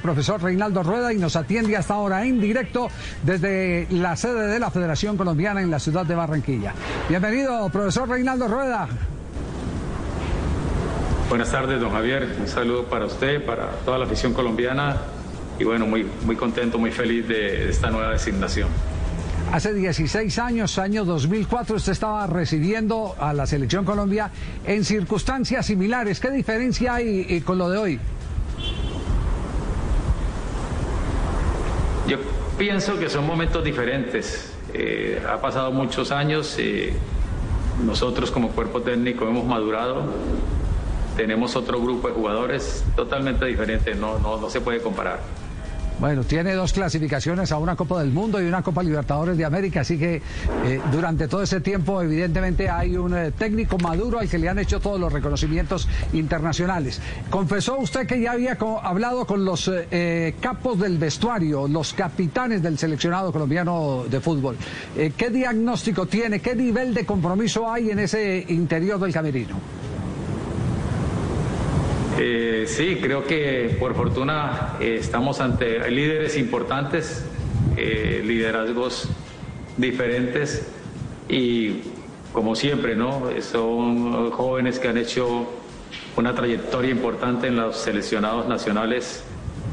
profesor Reinaldo Rueda y nos atiende hasta ahora en directo desde la sede de la Federación Colombiana en la ciudad de Barranquilla. Bienvenido, profesor Reinaldo Rueda. Buenas tardes, don Javier. Un saludo para usted, para toda la afición colombiana y bueno, muy, muy contento, muy feliz de, esta nueva designación. Hace 16 años, año 2004, usted estaba recibiendo a la Selección Colombia en circunstancias similares. ¿Qué diferencia hay eh, con lo de hoy? Pienso que son momentos diferentes. Eh, ha pasado muchos años, eh, nosotros como cuerpo técnico hemos madurado, tenemos otro grupo de jugadores totalmente diferente, no, no, no se puede comparar. Bueno, tiene dos clasificaciones a una Copa del Mundo y una Copa Libertadores de América, así que eh, durante todo ese tiempo evidentemente hay un eh, técnico maduro al que le han hecho todos los reconocimientos internacionales. Confesó usted que ya había co- hablado con los eh, eh, capos del vestuario, los capitanes del seleccionado colombiano de fútbol. ¿Qué diagnóstico tiene? ¿Qué nivel de compromiso hay en ese interior del camerino? Eh, sí, creo que por fortuna eh, estamos ante líderes importantes, eh, liderazgos diferentes y como siempre, ¿no? Son jóvenes que han hecho una trayectoria importante en los seleccionados nacionales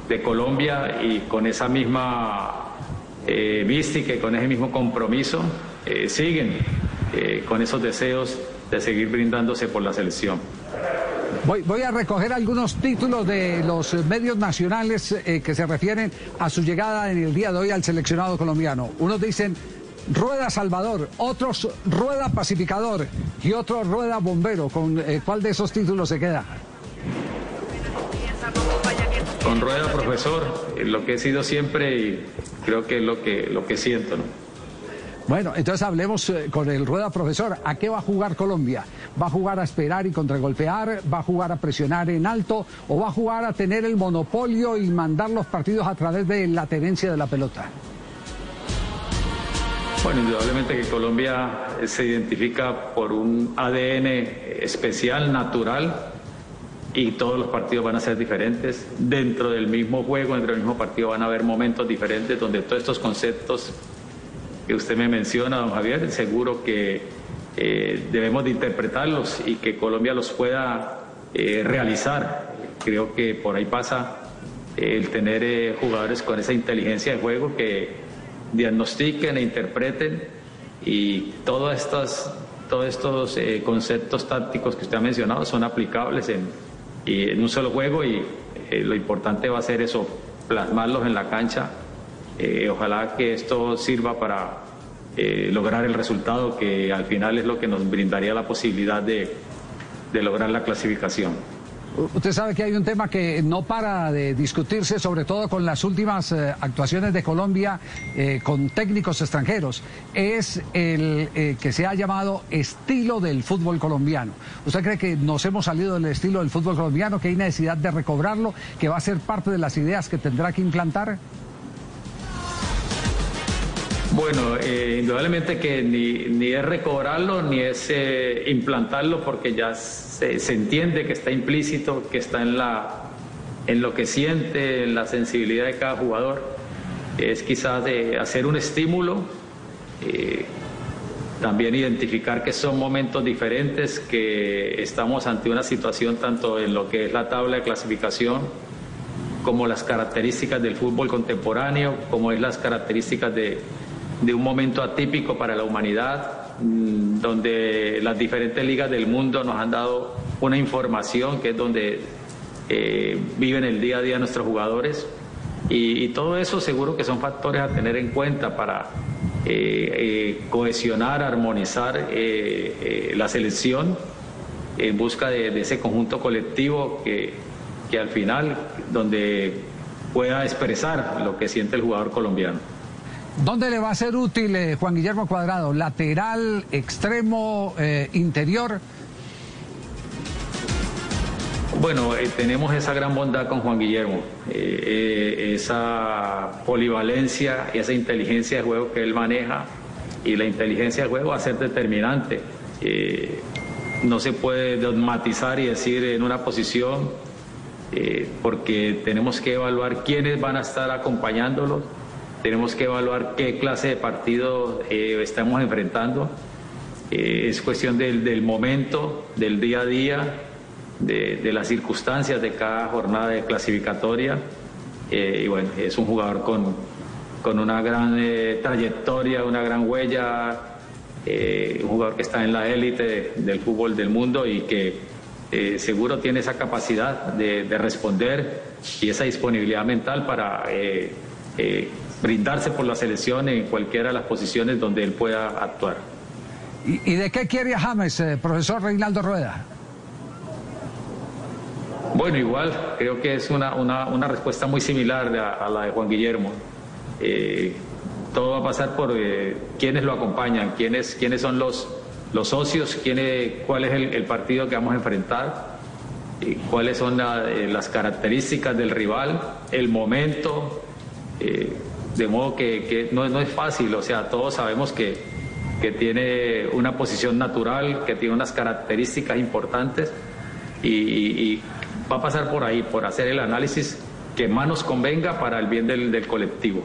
de Colombia y con esa misma eh, mística y con ese mismo compromiso siguen con esos deseos de seguir brindándose por la selección. Voy, voy a recoger algunos títulos de los medios nacionales eh, que se refieren a su llegada en el día de hoy al seleccionado colombiano. Unos dicen Rueda Salvador, otros Rueda Pacificador y otros Rueda Bombero. ¿Con eh, cuál de esos títulos se queda? Con rueda, profesor, eh, lo que he sido siempre y creo que es lo que, lo que siento, ¿no? Bueno, entonces hablemos eh, con el Rueda Profesor. ¿A qué va a jugar Colombia? ¿Va a jugar a esperar y contragolpear? ¿Va a jugar a presionar en alto? ¿O va a jugar a tener el monopolio y mandar los partidos a través de la tenencia de la pelota? Bueno, indudablemente que Colombia eh, se identifica por un ADN especial, natural, y todos los partidos van a ser diferentes. Dentro del mismo juego, dentro del mismo partido van a haber momentos diferentes donde todos estos conceptos que usted me menciona, don Javier, seguro que eh, debemos de interpretarlos y que Colombia los pueda eh, realizar. Creo que por ahí pasa eh, el tener eh, jugadores con esa inteligencia de juego que diagnostiquen e interpreten y todos estos, todos estos eh, conceptos tácticos que usted ha mencionado son aplicables en, en un solo juego y eh, lo importante va a ser eso, plasmarlos en la cancha. Eh, ojalá que esto sirva para eh, lograr el resultado que al final es lo que nos brindaría la posibilidad de, lograr la clasificación. Usted sabe que hay un tema que no para de discutirse, sobre todo con las últimas eh, actuaciones de Colombia eh, con técnicos extranjeros. Es el que se ha llamado estilo del fútbol colombiano. ¿Usted cree que nos hemos salido del estilo del fútbol colombiano, que hay necesidad de recobrarlo, que va a ser parte de las ideas que tendrá que implantar? Bueno, eh, indudablemente que ni, ni es recobrarlo ni es eh, implantarlo porque ya se, entiende que está implícito, que está en, la, en lo que siente, en la sensibilidad de cada jugador. Es quizás de hacer un estímulo, eh, también identificar que son momentos diferentes, que estamos ante una situación tanto en lo que es la tabla de clasificación, como las características del fútbol contemporáneo, como es las características de, de un momento atípico para la humanidad, mm, donde las diferentes ligas del mundo nos han dado una información que es donde eh, viven el día a día nuestros jugadores. Y, todo eso seguro que son factores a tener en cuenta para eh, eh, cohesionar, armonizar la selección en busca de, de ese conjunto colectivo que, que al final, donde pueda expresar lo que siente el jugador colombiano. ¿Dónde le va a ser útil eh, Juan Guillermo Cuadrado? ¿Lateral, extremo, eh, interior? Bueno, eh, tenemos esa gran bondad con Juan Guillermo, esa polivalencia y esa inteligencia de juego que él maneja y la inteligencia de juego va a ser determinante. no se puede dogmatizar y decir en una posición porque tenemos que evaluar quiénes van a estar acompañándolos tenemos que evaluar qué clase de partido eh, estamos enfrentando. Eh, es cuestión del, momento, del día a día, de, las circunstancias de cada jornada de clasificatoria. Eh, y bueno, es un jugador con, con una gran trayectoria, una gran huella, un jugador que está en la élite del fútbol del mundo y que seguro tiene esa capacidad de, de, responder y esa disponibilidad mental para brindarse por la selección en cualquiera de las posiciones donde él pueda actuar. ¿Y, de qué quiere James, eh, profesor Reinaldo Rueda? Bueno, igual, creo que es una, una, respuesta muy similar a, la de Juan Guillermo. Eh, todo va a pasar por eh, quiénes lo acompañan, quiénes, quiénes son los, los socios, quién cuál es el, partido que vamos a enfrentar, cuáles son las características del rival, el momento. De modo que, no, es fácil, o sea, todos sabemos que, que, tiene una posición natural, que tiene unas características importantes y, va a pasar por ahí, por hacer el análisis que más nos convenga para el bien del, colectivo.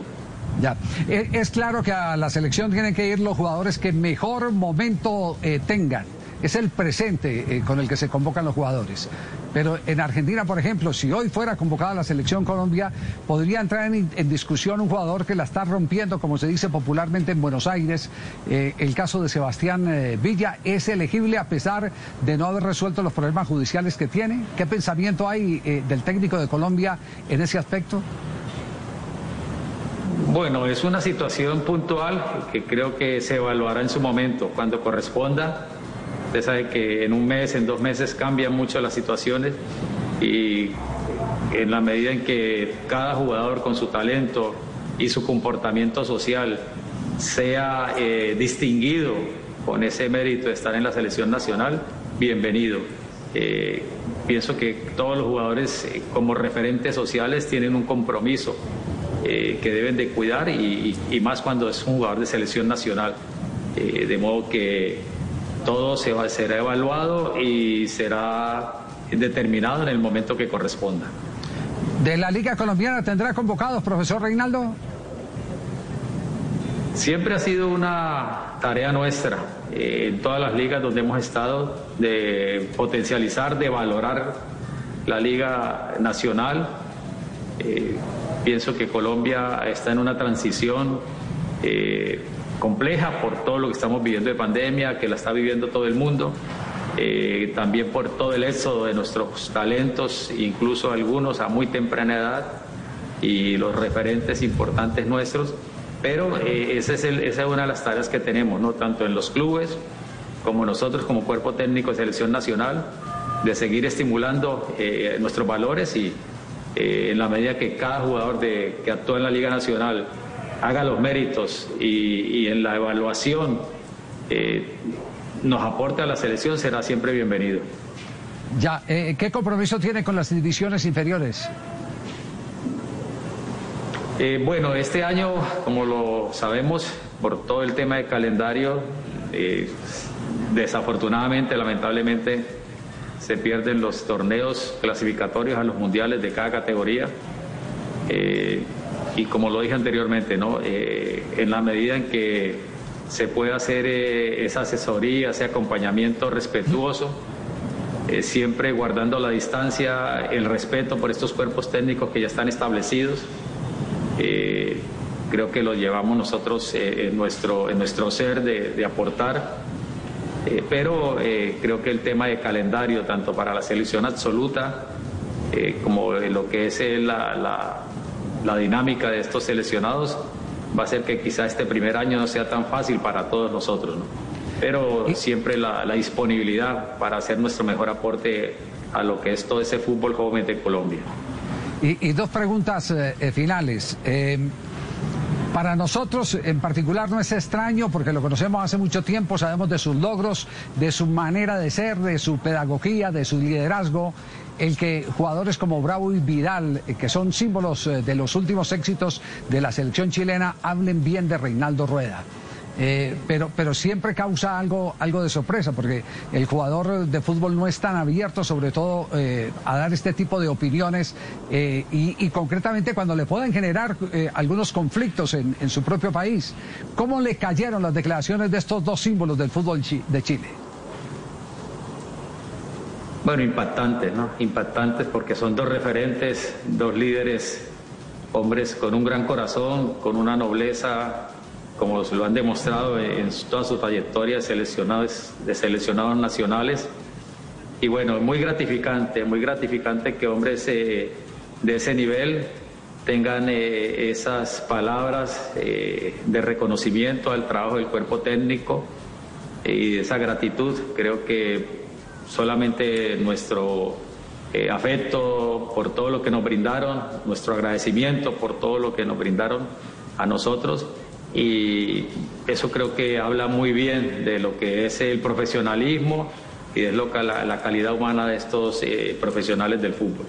Ya, e, es claro que a la selección tienen que ir los jugadores que mejor momento eh, tengan es el presente eh, con el que se convocan los jugadores. Pero en Argentina, por ejemplo, si hoy fuera convocada la selección Colombia, podría entrar en, discusión un jugador que la está rompiendo, como se dice popularmente en Buenos Aires. Eh, el caso de Sebastián eh, Villa es elegible a pesar de no haber resuelto los problemas judiciales que tiene. ¿Qué pensamiento hay del técnico de Colombia en ese aspecto? Bueno, es una situación puntual que creo que se evaluará en su momento, cuando corresponda Usted sabe que en un mes, en dos meses cambian mucho las situaciones y en la medida en que cada jugador con su talento y su comportamiento social sea eh, distinguido con ese mérito de estar en la selección nacional, bienvenido. Eh, pienso que todos los jugadores eh, como referentes sociales tienen un compromiso que deben de cuidar y, y, más cuando es un jugador de selección nacional. de modo que todo se va, será evaluado y será determinado en el momento que corresponda. ¿De la Liga Colombiana tendrá convocados, profesor Reinaldo? Siempre ha sido una tarea nuestra eh, en todas las ligas donde hemos estado de potencializar, de valorar la Liga Nacional. Eh, pienso que Colombia está en una transición. Eh, compleja por todo lo que estamos viviendo de pandemia, que la está viviendo todo el mundo, eh, también por todo el éxodo de nuestros talentos, incluso algunos a muy temprana edad, y los referentes importantes nuestros, pero eh, esa, es esa es una de las tareas que tenemos, ¿no? tanto en los clubes como nosotros como cuerpo técnico de selección nacional, de seguir estimulando eh, nuestros valores y en la medida que cada jugador de, que actúa en la Liga Nacional haga los méritos y, en la evaluación eh, nos aporte a la selección, será siempre bienvenido. Ya, eh, ¿qué compromiso tiene con las divisiones inferiores? Eh, bueno, este año, como lo sabemos, por todo el tema de calendario, desafortunadamente, lamentablemente, se pierden los torneos clasificatorios a los mundiales de cada categoría y como lo dije anteriormente, ¿no? Eh, en la medida en que se pueda hacer eh, esa asesoría, ese acompañamiento respetuoso, eh, siempre guardando la distancia, el respeto por estos cuerpos técnicos que ya están establecidos. creo que lo llevamos nosotros en, nuestro, nuestro ser de, aportar, pero creo que el tema de calendario, tanto para la selección absoluta como lo que es la dinámica de estos seleccionados va a ser que quizá este primer año no sea tan fácil para todos nosotros, ¿no? pero siempre la, disponibilidad para hacer nuestro mejor aporte a lo que es todo ese fútbol joven de Colombia. Y, dos preguntas eh, eh, finales. Para nosotros en particular no es extraño porque lo conocemos hace mucho tiempo, sabemos de sus logros, de su manera de ser, de su pedagogía, de su liderazgo, el que jugadores como Bravo y Vidal, que son símbolos de los últimos éxitos de la selección chilena, hablen bien de Reinaldo Rueda. Eh, pero, pero siempre causa algo, algo de sorpresa, porque el jugador de fútbol no es tan abierto, sobre todo eh, a dar este tipo de opiniones, eh, y, concretamente cuando le pueden generar algunos conflictos en, su propio país. ¿Cómo le cayeron las declaraciones de estos dos símbolos del fútbol de Chile? Bueno, impactantes, ¿no? Impactantes porque son dos referentes, dos líderes, hombres con un gran corazón, con una nobleza como lo han demostrado en todas sus trayectorias seleccionados, de seleccionados nacionales. Y bueno, muy gratificante, muy gratificante que hombres eh, de ese nivel tengan eh, esas palabras eh, de reconocimiento al trabajo del cuerpo técnico y esa gratitud. Creo que solamente nuestro afecto por todo lo que nos brindaron, nuestro agradecimiento por todo lo que nos brindaron a nosotros y eso creo que habla muy bien de lo que es el profesionalismo y de lo que la, la calidad humana de estos eh, profesionales del fútbol.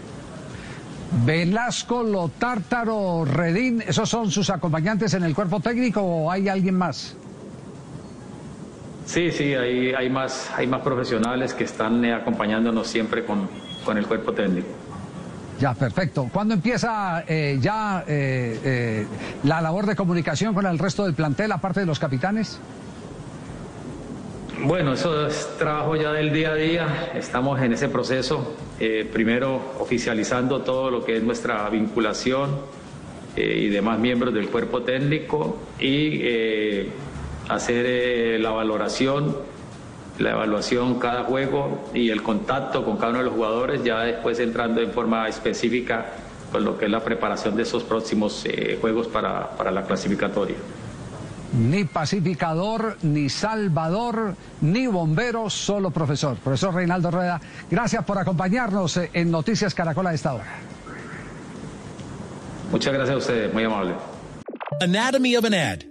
Velasco, Lotártaro, Redín, ¿esos son sus acompañantes en el cuerpo técnico o hay alguien más? Sí, sí, hay, hay, más, hay más profesionales que están eh, acompañándonos siempre con, con el cuerpo técnico. Ya, perfecto. ¿Cuándo empieza eh, ya eh, eh, la labor de comunicación con el resto del plantel, aparte de los capitanes? Bueno, eso es trabajo ya del día a día. Estamos en ese proceso. primero, oficializando todo lo que es nuestra vinculación y demás miembros del cuerpo técnico y hacer la valoración la evaluación cada juego y el contacto con cada uno de los jugadores, ya después entrando en forma específica con lo que es la preparación de esos próximos eh, juegos para, para la clasificatoria. Ni pacificador, ni salvador, ni bombero, solo profesor. Profesor Reinaldo Rueda, gracias por acompañarnos en Noticias Caracol a esta hora. Muchas gracias a ustedes, muy amable. Anatomy of an ad.